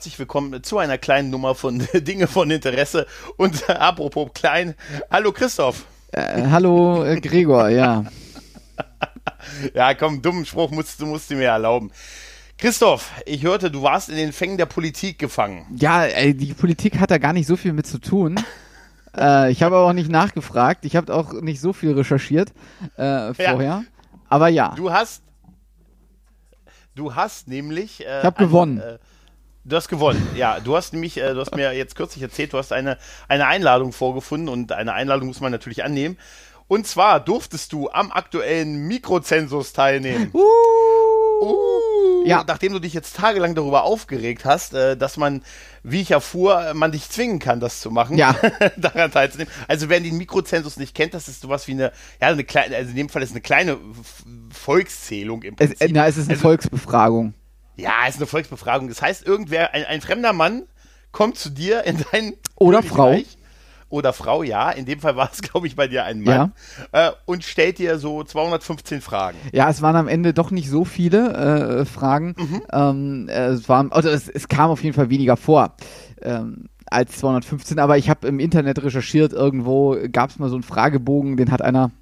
herzlich willkommen zu einer kleinen Nummer von Dinge von Interesse. Und äh, apropos klein, hallo Christoph. Äh, hallo äh, Gregor, ja. ja, komm, dummen Spruch musst du musst du mir erlauben. Christoph, ich hörte, du warst in den Fängen der Politik gefangen. Ja, ey, die Politik hat da gar nicht so viel mit zu tun. äh, ich habe auch nicht nachgefragt. Ich habe auch nicht so viel recherchiert äh, vorher. Ja. Aber ja. Du hast, du hast nämlich. Äh, ich habe gewonnen. Äh, du hast gewonnen, ja. Du hast nämlich, äh, du hast mir jetzt kürzlich erzählt, du hast eine, eine Einladung vorgefunden und eine Einladung muss man natürlich annehmen. Und zwar durftest du am aktuellen Mikrozensus teilnehmen. Uh. Uh, ja. Nachdem du dich jetzt tagelang darüber aufgeregt hast, äh, dass man, wie ich erfuhr, man dich zwingen kann, das zu machen, ja. daran teilzunehmen. Also wer den Mikrozensus nicht kennt, das ist sowas wie eine, ja, eine kleine, also in dem Fall ist eine kleine Volkszählung im Prinzip. Es, na, es ist eine also, Volksbefragung. Ja, es ist eine Volksbefragung. Das heißt, irgendwer, ein, ein fremder Mann kommt zu dir in dein Oder Frau oder Frau, ja, in dem Fall war es, glaube ich, bei dir ein Mann, ja. äh, und stellt dir so 215 Fragen. Ja, es waren am Ende doch nicht so viele äh, Fragen. Mhm. Ähm, es, war, also es, es, kam auf jeden Fall weniger vor. Ähm, als 215, aber ich habe im Internet recherchiert, irgendwo gab es mal so einen Fragebogen, den hat einer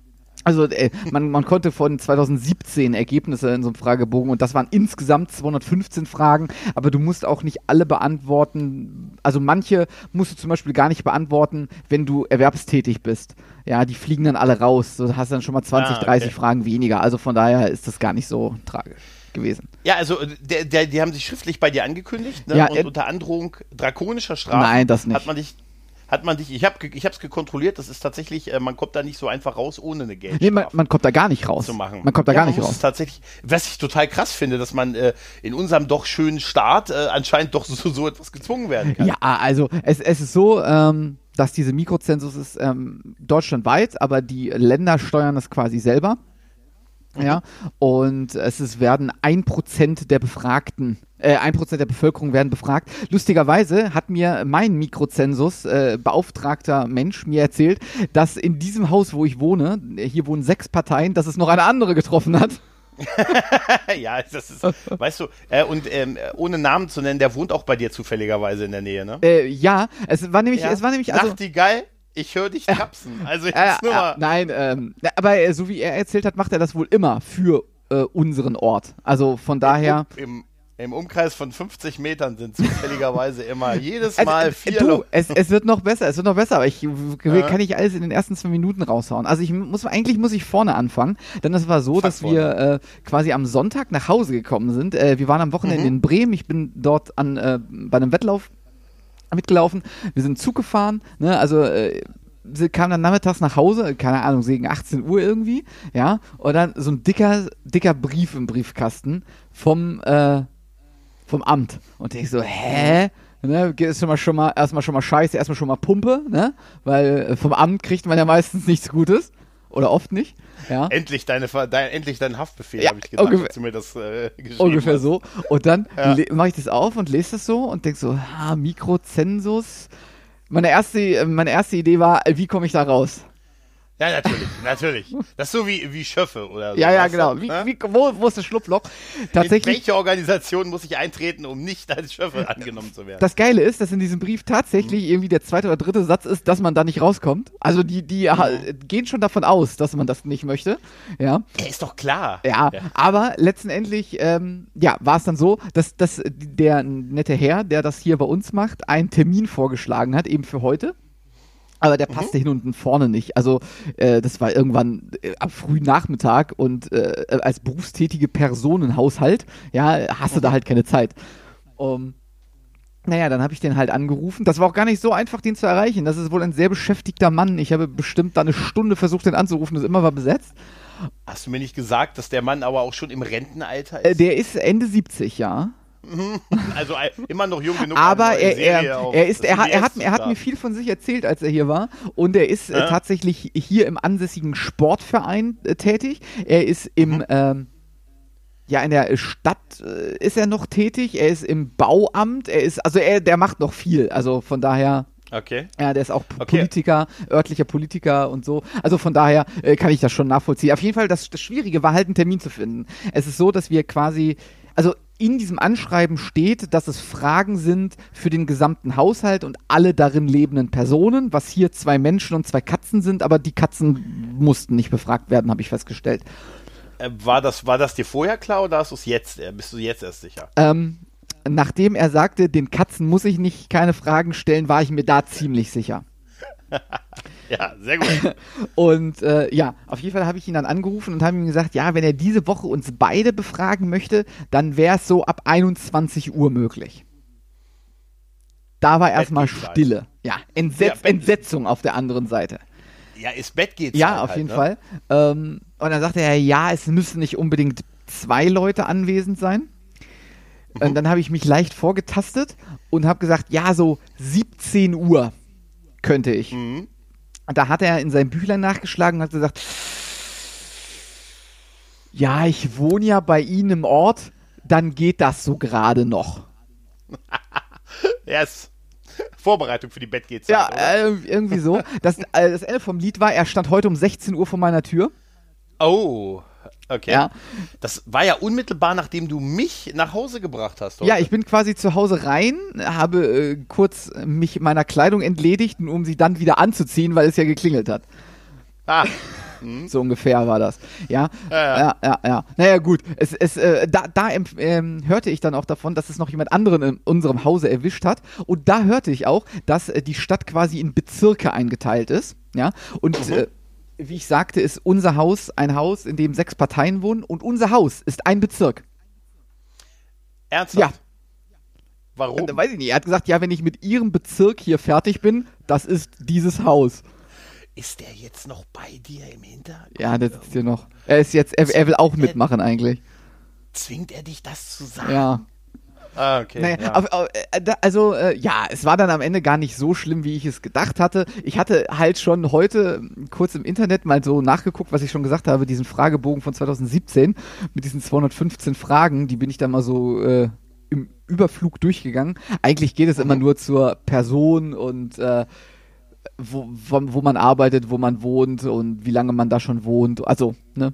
also äh, man, man konnte von 2017 Ergebnisse in so einem Fragebogen und das waren insgesamt 215 Fragen, aber du musst auch nicht alle beantworten. Also manche musst du zum Beispiel gar nicht beantworten, wenn du erwerbstätig bist. Ja, die fliegen dann alle raus. Du hast dann schon mal 20, ah, okay. 30 Fragen weniger. Also von daher ist das gar nicht so tragisch gewesen. Ja, also der, der, die haben sich schriftlich bei dir angekündigt ne? ja, und unter Androhung drakonischer Strafen Nein, das nicht. hat man dich hat man dich, ich habe ich es gekontrolliert, das ist tatsächlich, äh, man kommt da nicht so einfach raus, ohne eine Geldstrafe Nee, man, man kommt da gar nicht raus. Zu machen. Man kommt da ja, gar nicht raus. tatsächlich, was ich total krass finde, dass man äh, in unserem doch schönen Staat äh, anscheinend doch so, so etwas gezwungen werden kann. Ja, also es, es ist so, ähm, dass diese Mikrozensus ist ähm, deutschlandweit, aber die Länder steuern das quasi selber. Mhm. Ja, und es ist, werden ein Prozent der Befragten äh, ein Prozent der Bevölkerung werden befragt. Lustigerweise hat mir mein Mikrozensus äh, beauftragter Mensch mir erzählt, dass in diesem Haus, wo ich wohne, hier wohnen sechs Parteien, dass es noch eine andere getroffen hat. ja, das ist, weißt du, äh, und ähm, ohne Namen zu nennen, der wohnt auch bei dir zufälligerweise in der Nähe, ne? Äh, ja, es war nämlich, ja. es war nämlich, also. Nachtigall, ich höre dich tapsen. Also ich äh, nur mal. Nein, ähm, aber äh, so wie er erzählt hat, macht er das wohl immer für äh, unseren Ort. Also von daher. Im, im, Umkreis von 50 Metern sind zufälligerweise immer jedes Mal also, vier du, es, es, wird noch besser, es wird noch besser, aber ich äh. kann nicht alles in den ersten zwei Minuten raushauen. Also ich muss eigentlich muss ich vorne anfangen, denn es war so, Fang dass vorne. wir äh, quasi am Sonntag nach Hause gekommen sind. Äh, wir waren am Wochenende mhm. in Bremen, ich bin dort an äh, bei einem Wettlauf mitgelaufen. Wir sind Zug gefahren, ne, also äh, sie kam dann nachmittags nach Hause, keine Ahnung, gegen 18 Uhr irgendwie, ja, und dann so ein dicker, dicker Brief im Briefkasten vom äh, vom Amt. Und ich so, hä? Ne, ist schon mal, schon mal erstmal schon mal scheiße, erstmal schon mal Pumpe, ne? Weil äh, vom Amt kriegt man ja meistens nichts Gutes. Oder oft nicht. Ja. Endlich, deine, dein, endlich dein Haftbefehl, ja, habe ich gedacht, ungefähr, du mir das äh, Ungefähr hast. so. Und dann ja. mache ich das auf und lese das so und denke so, ha, Mikrozensus. Meine erste, meine erste Idee war, wie komme ich da raus? Ja, natürlich, natürlich. Das ist so wie, wie Schöffe oder so. Ja, ja, genau. Wie, ne? wie, wo, wo ist das Schlupfloch? Tatsächlich. In welche Organisation muss ich eintreten, um nicht als Schöffe angenommen zu werden? Das Geile ist, dass in diesem Brief tatsächlich mhm. irgendwie der zweite oder dritte Satz ist, dass man da nicht rauskommt. Also die, die mhm. gehen schon davon aus, dass man das nicht möchte. Ja. ja ist doch klar. Ja, ja. aber letztendlich, ähm, ja, war es dann so, dass, dass der nette Herr, der das hier bei uns macht, einen Termin vorgeschlagen hat, eben für heute. Aber der passte mhm. hinten und vorne nicht. Also äh, das war irgendwann äh, am frühen Nachmittag und äh, als berufstätige Person im Haushalt, ja, hast du mhm. da halt keine Zeit. Um, naja, dann habe ich den halt angerufen. Das war auch gar nicht so einfach, den zu erreichen. Das ist wohl ein sehr beschäftigter Mann. Ich habe bestimmt da eine Stunde versucht, den anzurufen. Das immer war besetzt. Hast du mir nicht gesagt, dass der Mann aber auch schon im Rentenalter ist? Äh, der ist Ende 70, ja. Also immer noch jung genug. Aber er, er, er, ist, er, er, hat, er hat mir viel von sich erzählt, als er hier war. Und er ist äh, äh, tatsächlich hier im ansässigen Sportverein äh, tätig. Er ist im, mhm. ähm, ja, in der Stadt äh, ist er noch tätig. Er ist im Bauamt. Er ist, also er, der macht noch viel. Also von daher. Okay. Ja, der ist auch okay. Politiker, örtlicher Politiker und so. Also von daher äh, kann ich das schon nachvollziehen. Auf jeden Fall, das, das Schwierige war halt einen Termin zu finden. Es ist so, dass wir quasi, also in diesem Anschreiben steht, dass es Fragen sind für den gesamten Haushalt und alle darin lebenden Personen, was hier zwei Menschen und zwei Katzen sind, aber die Katzen mussten nicht befragt werden, habe ich festgestellt. Äh, war, das, war das dir vorher klar oder hast du es jetzt, äh, bist du jetzt erst sicher? Ähm, nachdem er sagte, den Katzen muss ich nicht keine Fragen stellen, war ich mir da ziemlich sicher. ja, sehr gut. und äh, ja, auf jeden Fall habe ich ihn dann angerufen und habe ihm gesagt, ja, wenn er diese Woche uns beide befragen möchte, dann wäre es so ab 21 Uhr möglich. Da war erstmal Stille. Ja, Entsetz ja, Entsetzung auf der anderen Seite. Ja, ins Bett geht's. Ja, halt, auf jeden ne? Fall. Ähm, und dann sagte er, ja, es müssen nicht unbedingt zwei Leute anwesend sein. Mhm. Und dann habe ich mich leicht vorgetastet und habe gesagt, ja, so 17 Uhr könnte ich. Mhm. Und da hat er in seinem Büchlein nachgeschlagen und hat gesagt, ja, ich wohne ja bei Ihnen im Ort, dann geht das so gerade noch. yes. Vorbereitung für die Bettgehzeit. Ja, äh, irgendwie so. Das, äh, das Ende vom Lied war, er stand heute um 16 Uhr vor meiner Tür. Oh, okay. Ja. Das war ja unmittelbar, nachdem du mich nach Hause gebracht hast. Heute. Ja, ich bin quasi zu Hause rein, habe äh, kurz mich meiner Kleidung entledigt, um sie dann wieder anzuziehen, weil es ja geklingelt hat. Ah. Mhm. So ungefähr war das. Ja, ja, ja, ja. ja. Naja, gut. Es, es, äh, da da ähm, hörte ich dann auch davon, dass es noch jemand anderen in unserem Hause erwischt hat. Und da hörte ich auch, dass äh, die Stadt quasi in Bezirke eingeteilt ist. Ja, und mhm. äh, wie ich sagte, ist unser Haus ein Haus, in dem sechs Parteien wohnen. Und unser Haus ist ein Bezirk. Ernsthaft? Ja. Warum? Äh, weiß ich nicht. Er hat gesagt, ja, wenn ich mit ihrem Bezirk hier fertig bin, das ist dieses Haus. Ist der jetzt noch bei dir im Hintergrund? Ja, der sitzt hier noch. Er ist jetzt, er, er will auch mitmachen eigentlich. Zwingt er dich das zu sagen? Ja. Ah, okay. Naja, ja. Auf, auf, äh, also, äh, ja, es war dann am Ende gar nicht so schlimm, wie ich es gedacht hatte. Ich hatte halt schon heute kurz im Internet mal so nachgeguckt, was ich schon gesagt habe, diesen Fragebogen von 2017 mit diesen 215 Fragen, die bin ich dann mal so äh, im Überflug durchgegangen. Eigentlich geht es mhm. immer nur zur Person und äh, wo, wo, wo, man arbeitet, wo man wohnt und wie lange man da schon wohnt. Also, ne?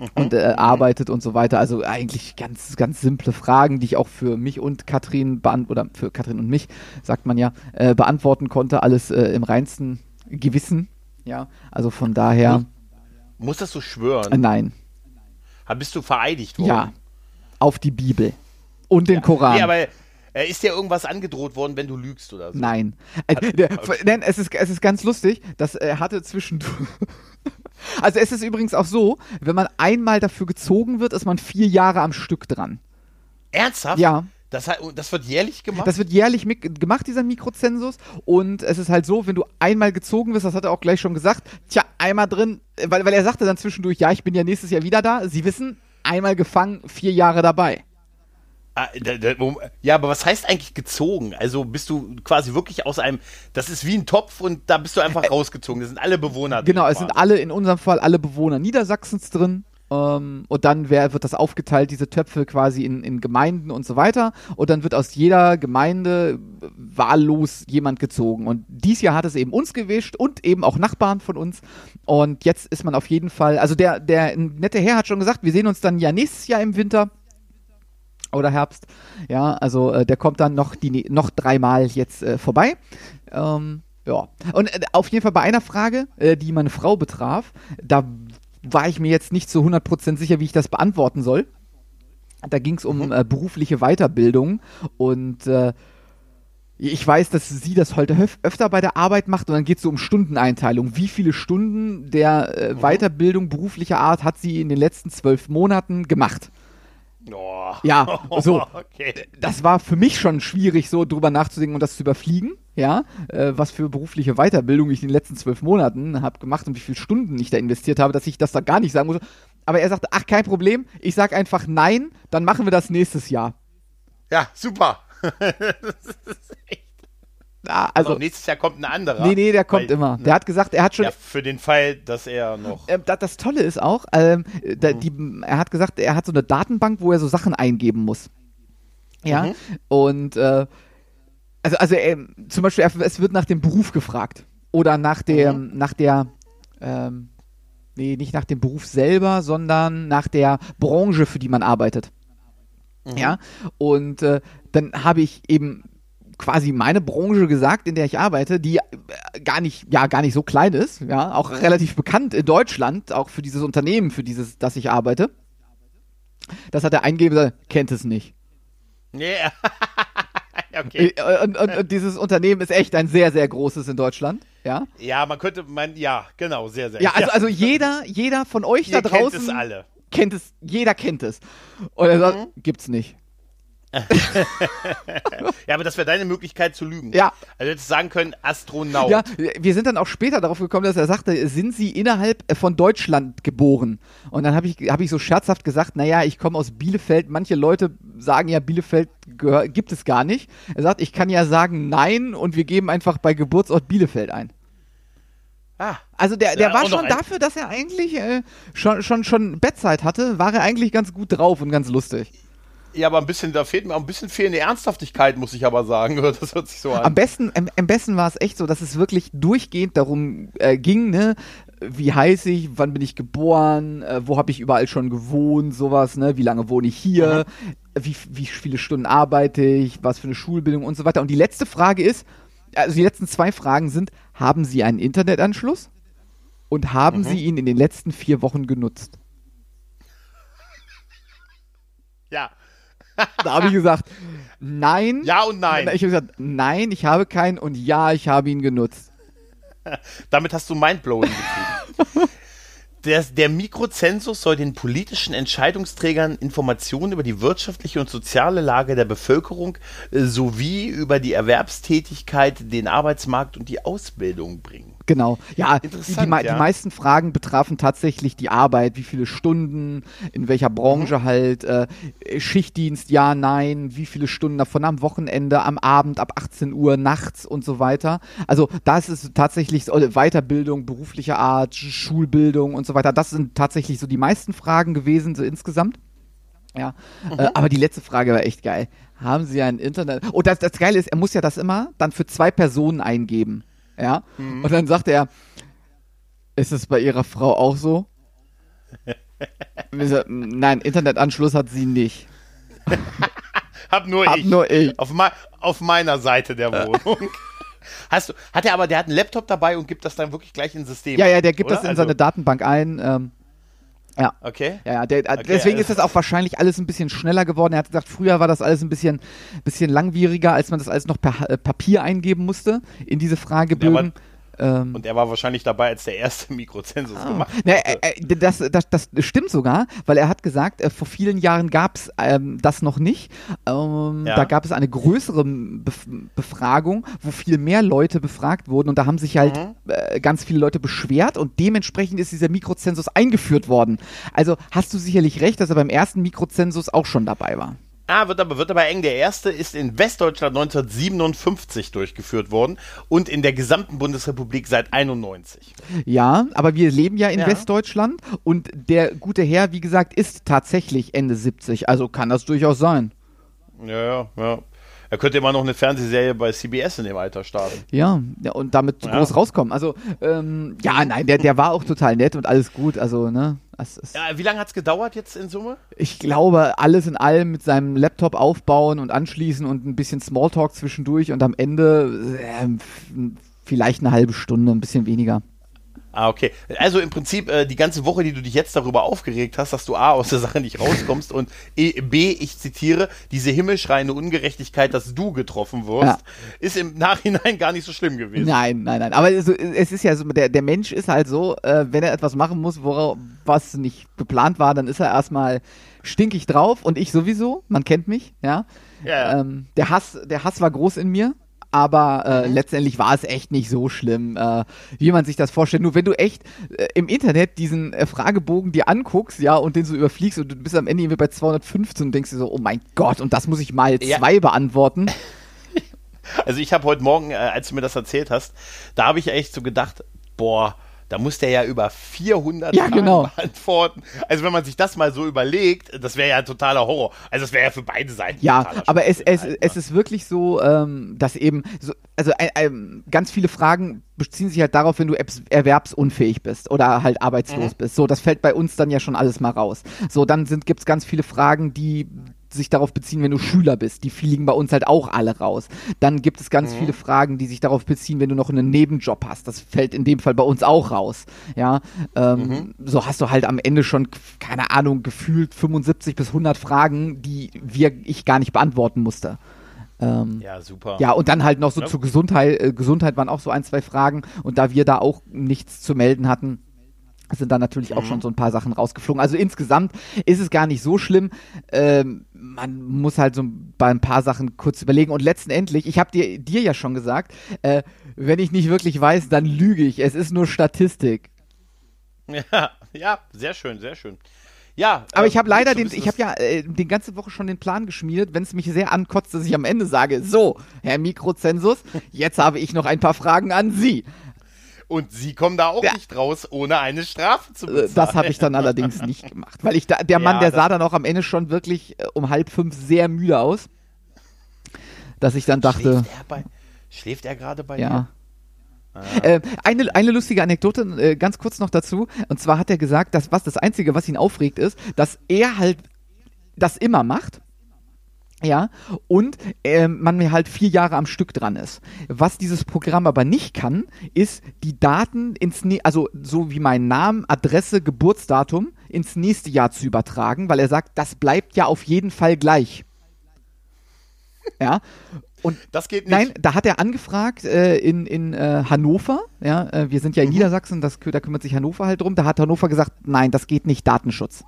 Mhm. Und äh, arbeitet und so weiter. Also eigentlich ganz, ganz simple Fragen, die ich auch für mich und Katrin oder für Katrin und mich, sagt man ja, äh, beantworten konnte. Alles äh, im reinsten Gewissen. Ja, also von daher. Musstest du schwören? Äh, nein. Bist du vereidigt worden? Ja. Auf die Bibel. Und den ja. Koran. Nee, aber äh, ist dir irgendwas angedroht worden, wenn du lügst oder so? Nein. Okay. Nein, es ist, es ist ganz lustig, dass er hatte zwischendurch. Also es ist übrigens auch so, wenn man einmal dafür gezogen wird, ist man vier Jahre am Stück dran. Ernsthaft? Ja. Das, das, wird jährlich gemacht? Das wird jährlich gemacht, dieser Mikrozensus. Und es ist halt so, wenn du einmal gezogen wirst, das hat er auch gleich schon gesagt, tja, einmal drin, weil, weil er sagte dann zwischendurch, ja, ich bin ja nächstes Jahr wieder da. Sie wissen, einmal gefangen, vier Jahre dabei. Ah, ja, aber was heißt eigentlich gezogen? Also bist du quasi wirklich aus einem, das ist wie ein Topf und da bist du einfach rausgezogen. Das sind alle Bewohner. Genau, es sind alle, in unserem Fall alle Bewohner Niedersachsens drin. Ähm, und dann wär, wird das aufgeteilt, diese Töpfe quasi in, in Gemeinden und so weiter. Und dann wird aus jeder Gemeinde wahllos jemand gezogen. Und dies Jahr hat es eben uns gewischt und eben auch Nachbarn von uns. Und jetzt ist man auf jeden Fall, also der, der nette Herr hat schon gesagt, wir sehen uns dann ja nächstes Jahr im Winter oder Herbst. Ja, also äh, der kommt dann noch die noch dreimal jetzt äh, vorbei. Ähm, ja. Und äh, auf jeden Fall bei einer Frage, äh, die meine Frau betraf, da war ich mir jetzt nicht zu 100% sicher, wie ich das beantworten soll. Da ging es um mhm. äh, berufliche Weiterbildung und äh, ich weiß, dass sie das heute öfter bei der Arbeit macht und dann geht es so um Stundeneinteilung. Wie viele Stunden der mhm. Weiterbildung beruflicher Art hat sie in den letzten zwölf Monaten gemacht? Oh. Ja, so. Okay. Das war für mich schon schwierig, so drüber nachzudenken und das zu überfliegen. Ja, äh, was für berufliche Weiterbildung ich in den letzten zwölf Monaten habe gemacht und wie viele Stunden ich da investiert habe, dass ich das da gar nicht sagen muss. Aber er sagte, ach, kein Problem, ich sag einfach nein, dann machen wir das nächstes Jahr. Ja, super. das ist echt Ah, also, also nächstes Jahr kommt ein anderer. Nee, nee, der kommt weil, immer. Der hat gesagt, er hat schon. Ja, für den Fall, dass er noch. Äh, das, das, Tolle ist auch, ähm, da, mhm. die, er hat gesagt, er hat so eine Datenbank, wo er so Sachen eingeben muss. Ja. Mhm. Und äh, also, also äh, zum Beispiel, es wird nach dem Beruf gefragt. Oder nach dem, mhm. nach der, ähm, nee, nicht nach dem Beruf selber, sondern nach der Branche, für die man arbeitet. Mhm. Ja, und äh, dann habe ich eben quasi meine Branche gesagt, in der ich arbeite, die äh, gar nicht, ja, gar nicht so klein ist, ja, auch relativ bekannt in Deutschland, auch für dieses Unternehmen, für dieses, das ich arbeite. Das hat der Eingeber, kennt es nicht. Yeah. okay. Äh, und, und, und, dieses Unternehmen ist echt ein sehr, sehr großes in Deutschland. Ja, ja man könnte, man, ja, genau, sehr, sehr. Ja, also, also jeder, jeder von euch Ihr da draußen. Kennt es alle. Kennt es, jeder kennt es. Und er sagt, mhm. gibt's nicht. ja, aber das wäre deine Möglichkeit zu lügen. Ja. Also du hättest sagen können, Astronaut. Ja, wir sind dann auch später darauf gekommen, dass er sagte, sind Sie innerhalb von Deutschland geboren? Und dann habe ich, hab ich so scherzhaft gesagt, naja, ich komme aus Bielefeld. Manche Leute sagen ja, Bielefeld gehör, gibt es gar nicht. Er sagt, ich kann ja sagen nein und wir geben einfach bei Geburtsort Bielefeld ein. Ah, also der, der ja, war schon dafür, dass er eigentlich äh, schon, schon, schon Bettzeit hatte, war er eigentlich ganz gut drauf und ganz lustig. Ja, aber ein bisschen, da fehlt mir auch ein bisschen fehlende Ernsthaftigkeit, muss ich aber sagen. Das hört sich so an. Am besten, am, am besten war es echt so, dass es wirklich durchgehend darum äh, ging, ne? Wie heiß ich, wann bin ich geboren, äh, wo habe ich überall schon gewohnt, sowas, ne? Wie lange wohne ich hier, mhm. wie, wie viele Stunden arbeite ich, was für eine Schulbildung und so weiter. Und die letzte Frage ist, also die letzten zwei Fragen sind, haben Sie einen Internetanschluss? Und haben mhm. Sie ihn in den letzten vier Wochen genutzt? Ja. Da habe ich gesagt, nein. Ja und nein. Ich habe gesagt, nein, ich habe keinen und ja, ich habe ihn genutzt. Damit hast du Mindblowing getrieben. Der, der, Mikrozensus soll den politischen Entscheidungsträgern Informationen über die wirtschaftliche und soziale Lage der Bevölkerung äh, sowie über die Erwerbstätigkeit, den Arbeitsmarkt und die Ausbildung bringen. Genau. Ja, die, die, ja. die, meisten Fragen betrafen tatsächlich die Arbeit, wie viele Stunden, in welcher Branche mhm. halt, äh, Schichtdienst, ja, nein, wie viele Stunden davon am Wochenende, am Abend, ab 18 Uhr, nachts und so weiter. Also da ist tatsächlich so, Weiterbildung beruflicher Art, Schulbildung und so weiter. Das sind tatsächlich so die meisten Fragen gewesen, so insgesamt. Ja, mhm. äh, aber die letzte Frage war echt geil. Haben Sie ein Internet? Und oh, das, das Geile ist, er muss ja das immer dann für zwei Personen eingeben. Ja. Mhm. Und dann sagt er, ist es bei Ihrer Frau auch so? Nein, Internetanschluss hat sie nicht. Hab nur Hab ich. nur ich. Auf, auf meiner Seite der Wohnung. Hast du, hat er aber, der hat einen Laptop dabei und gibt das dann wirklich gleich ins System. Ja, ja, der gibt oder? das in also, seine Datenbank ein. Ähm, ja. Okay. Ja, ja der, okay, deswegen also ist das auch wahrscheinlich alles ein bisschen schneller geworden. Er hat gesagt, früher war das alles ein bisschen, bisschen langwieriger, als man das alles noch per äh, Papier eingeben musste in diese Fragebögen. Ja, ähm, und er war wahrscheinlich dabei, als der erste Mikrozensus ah. gemacht hat. Na, äh, äh, das, das, das stimmt sogar, weil er hat gesagt, äh, vor vielen Jahren gab es ähm, das noch nicht. Ähm, ja. Da gab es eine größere Bef Befragung, wo viel mehr Leute befragt wurden und da haben sich halt mhm. äh, ganz viele Leute beschwert und dementsprechend ist dieser Mikrozensus eingeführt worden. Also hast du sicherlich recht, dass er beim ersten Mikrozensus auch schon dabei war. Ah, wird aber, wird aber eng. Der erste ist in Westdeutschland 1957 durchgeführt worden und in der gesamten Bundesrepublik seit 91. Ja, aber wir leben ja in ja. Westdeutschland und der gute Herr, wie gesagt, ist tatsächlich Ende 70. Also kann das durchaus sein. Ja, ja, ja. Er könnte immer noch eine Fernsehserie bei CBS in dem Alter starten. Ja, ja und damit ja. groß rauskommen. Also, ähm, ja, nein, der, der war auch total nett und alles gut. Also, ne? Ja, wie lange hat es gedauert jetzt in Summe? Ich glaube, alles in allem mit seinem Laptop aufbauen und anschließen und ein bisschen Smalltalk zwischendurch und am Ende äh, vielleicht eine halbe Stunde, ein bisschen weniger. Ah, okay. Also im Prinzip äh, die ganze Woche, die du dich jetzt darüber aufgeregt hast, dass du A aus der Sache nicht rauskommst und e, B, ich zitiere, diese himmelschreiende Ungerechtigkeit, dass du getroffen wirst, ja. ist im Nachhinein gar nicht so schlimm gewesen. Nein, nein, nein. Aber es, es ist ja so, der, der Mensch ist halt so, äh, wenn er etwas machen muss, worauf, was nicht geplant war, dann ist er erstmal stinkig drauf und ich sowieso, man kennt mich, ja. ja. Ähm, der Hass, der Hass war groß in mir aber äh, mhm. letztendlich war es echt nicht so schlimm, äh, wie man sich das vorstellt. Nur wenn du echt äh, im Internet diesen äh, Fragebogen dir anguckst, ja, und den so überfliegst und du bist am Ende irgendwie bei 215 und denkst dir so, oh mein Gott, und das muss ich mal ja. zwei beantworten. Also ich habe heute Morgen, äh, als du mir das erzählt hast, da habe ich echt so gedacht, boah, da muss der ja über 400 ja, Fragen genau. beantworten. Also wenn man sich das mal so überlegt, das wäre ja ein totaler Horror. Also das wäre ja für beide Seiten. Ja, aber es, es, es ist wirklich so, ähm, dass eben, so, also äh, äh, ganz viele Fragen beziehen sich halt darauf, wenn du erwerbsunfähig bist oder halt arbeitslos mhm. bist. So, das fällt bei uns dann ja schon alles mal raus. So, dann gibt es ganz viele Fragen, die sich darauf beziehen, wenn du Schüler bist. Die fliegen bei uns halt auch alle raus. Dann gibt es ganz mhm. viele Fragen, die sich darauf beziehen, wenn du noch einen Nebenjob hast. Das fällt in dem Fall bei uns auch raus. Ja, ähm, mhm. so hast du halt am Ende schon, keine Ahnung, gefühlt 75 bis 100 Fragen, die wir, ich gar nicht beantworten musste. Ähm, ja, super. Ja, und dann halt noch so ja. zur Gesundheit. Äh, Gesundheit waren auch so ein, zwei Fragen. Und da wir da auch nichts zu melden hatten, sind da natürlich mhm. auch schon so ein paar Sachen rausgeflogen. Also insgesamt ist es gar nicht so schlimm. Ähm, man muss halt so bei ein paar Sachen kurz überlegen. Und letztendlich, ich habe dir, dir ja schon gesagt, äh, wenn ich nicht wirklich weiß, dann lüge ich. Es ist nur Statistik. Ja, ja, sehr schön, sehr schön. Ja, aber ich habe ähm, leider den, ich habe ja äh, die ganze Woche schon den Plan geschmiedet, wenn es mich sehr ankotzt, dass ich am Ende sage, so, Herr Mikrozensus, jetzt habe ich noch ein paar Fragen an Sie. Und Sie kommen da auch ja. nicht raus, ohne eine Strafe zu bezahlen. Das habe ich dann allerdings nicht gemacht, weil ich da, der Mann, ja, der sah dann auch am Ende schon wirklich äh, um halb fünf sehr müde aus, dass ich dann dachte. Schläft er, bei, schläft er gerade bei ja. dir? Ah. Äh, eine, eine lustige Anekdote, äh, ganz kurz noch dazu. Und zwar hat er gesagt, dass was das Einzige, was ihn aufregt, ist, dass er halt das immer macht. Ja, und äh, man mir halt vier Jahre am Stück dran ist. Was dieses Programm aber nicht kann, ist die Daten ins, ne also so wie mein Name, Adresse, Geburtsdatum ins nächste Jahr zu übertragen, weil er sagt, das bleibt ja auf jeden Fall gleich. Ja, und das geht nicht. Nein, da hat er angefragt äh, in, in äh, Hannover. Ja, äh, wir sind ja in mhm. Niedersachsen, das, da kümmert sich Hannover halt drum. Da hat Hannover gesagt, nein, das geht nicht, Datenschutz.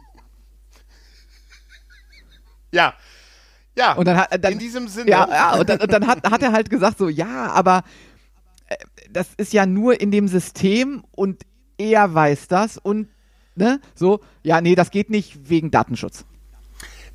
Ja. Ja, und dann hat, dann, in diesem Sinne. Ja, ja und dann, und dann hat, hat er halt gesagt, so, ja, aber äh, das ist ja nur in dem System und er weiß das und, ne, so, ja, nee, das geht nicht wegen Datenschutz.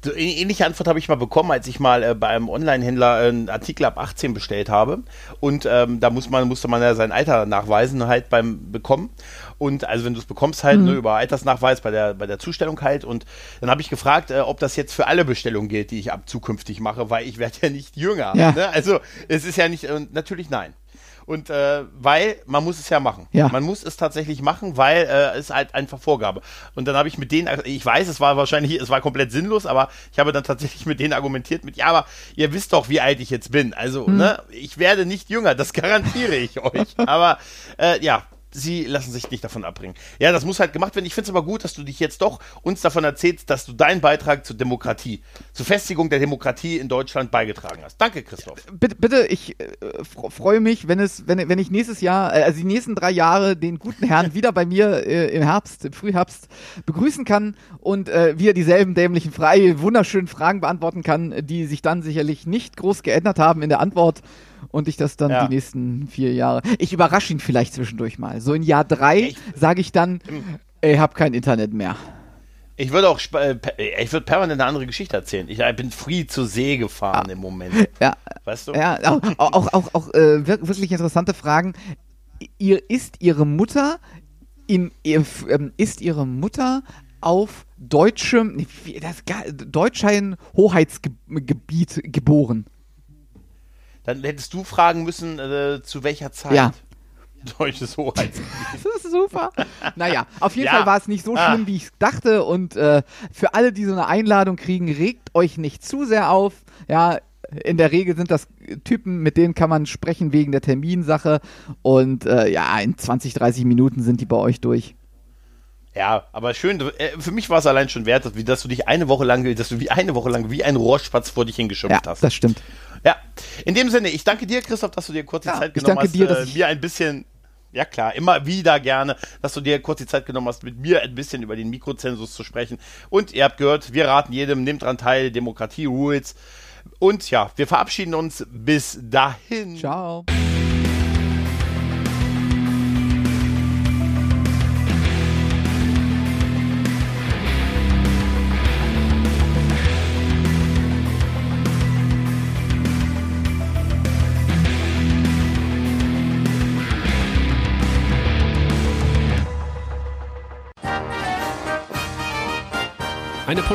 So ähnliche Antwort habe ich mal bekommen, als ich mal äh, bei einem Online-Händler einen Artikel ab 18 bestellt habe. Und ähm, da muss man, musste man ja sein Alter nachweisen halt beim Bekommen. Und also wenn du es bekommst halt ne, mhm. ne, über Altersnachweis bei der, bei der Zustellung halt. Und dann habe ich gefragt, äh, ob das jetzt für alle Bestellungen gilt, die ich ab zukünftig mache, weil ich werde ja nicht jünger. Ja. Ne? Also es ist ja nicht, äh, natürlich nein. Und äh, weil man muss es ja machen. Ja. Man muss es tatsächlich machen, weil äh, es halt einfach Vorgabe. Und dann habe ich mit denen, ich weiß, es war wahrscheinlich, es war komplett sinnlos, aber ich habe dann tatsächlich mit denen argumentiert mit, ja, aber ihr wisst doch, wie alt ich jetzt bin. Also, hm. ne, ich werde nicht jünger, das garantiere ich euch. Aber äh, ja, sie lassen sich nicht davon abbringen. Ja, das muss halt gemacht werden. Ich finde es aber gut, dass du dich jetzt doch uns davon erzählst, dass du deinen Beitrag zur Demokratie, zur Festigung der Demokratie in Deutschland beigetragen hast. Danke, Christoph. Bitte, bitte ich äh, freue mich, wenn es, wenn, wenn ich nächstes Jahr, äh, also die nächsten drei Jahre den guten Herrn wieder bei mir äh, im Herbst, im Frühherbst begrüßen kann und äh, wieder dieselben dämlichen, frei, wunderschönen Fragen beantworten kann, die sich dann sicherlich nicht groß geändert haben in der Antwort und ich das dann ja. die nächsten vier Jahre. Ich überrasche ihn vielleicht zwischendurch mal. So in Jahr drei sage ich dann, ich habe kein Internet mehr. Ich würde auch, äh, ich würde permanent eine andere Geschichte erzählen. Ich bin free zur See gefahren ah. im Moment. Ja. Weißt du? Ja, auch, auch, auch, auch äh, wirklich interessante Fragen. Ihr, ist Ihre Mutter in, ihr, ähm, ist Ihre Mutter auf deutschem, das, Deutschein Hoheitsgebiet geboren? Dann hättest du fragen müssen, äh, zu welcher Zeit. Ja. Deutsches Hoheitsgebiet. das ist super. Naja, auf jeden ja. Fall war es nicht so ah. schlimm, ah. wie ich dachte. Und äh, für alle, die so eine Einladung kriegen, regt euch nicht zu sehr auf. Ja, in der Regel sind das Typen, mit denen kann man sprechen wegen der Terminsache. Und äh, ja, in 20, 30 Minuten sind die bei euch durch. Ja, aber schön, äh, für mich war es allein schon wert, dass, du dich eine Woche lang, dass du wie eine Woche lang wie ein Rohrspatz vor dich hingeschimpft ja, hast. Das stimmt. Ja, in dem Sinne, ich danke dir, Christoph, dass du dir kurz die ja, Zeit genommen hast, dir, äh, mir ein bisschen ja klar, immer wieder gerne, dass du dir kurz die Zeit genommen hast, mit mir ein bisschen über den Mikrozensus zu sprechen. Und ihr habt gehört, wir raten jedem, nehmt dran teil, Demokratie Rules. Und ja, wir verabschieden uns bis dahin. Ciao.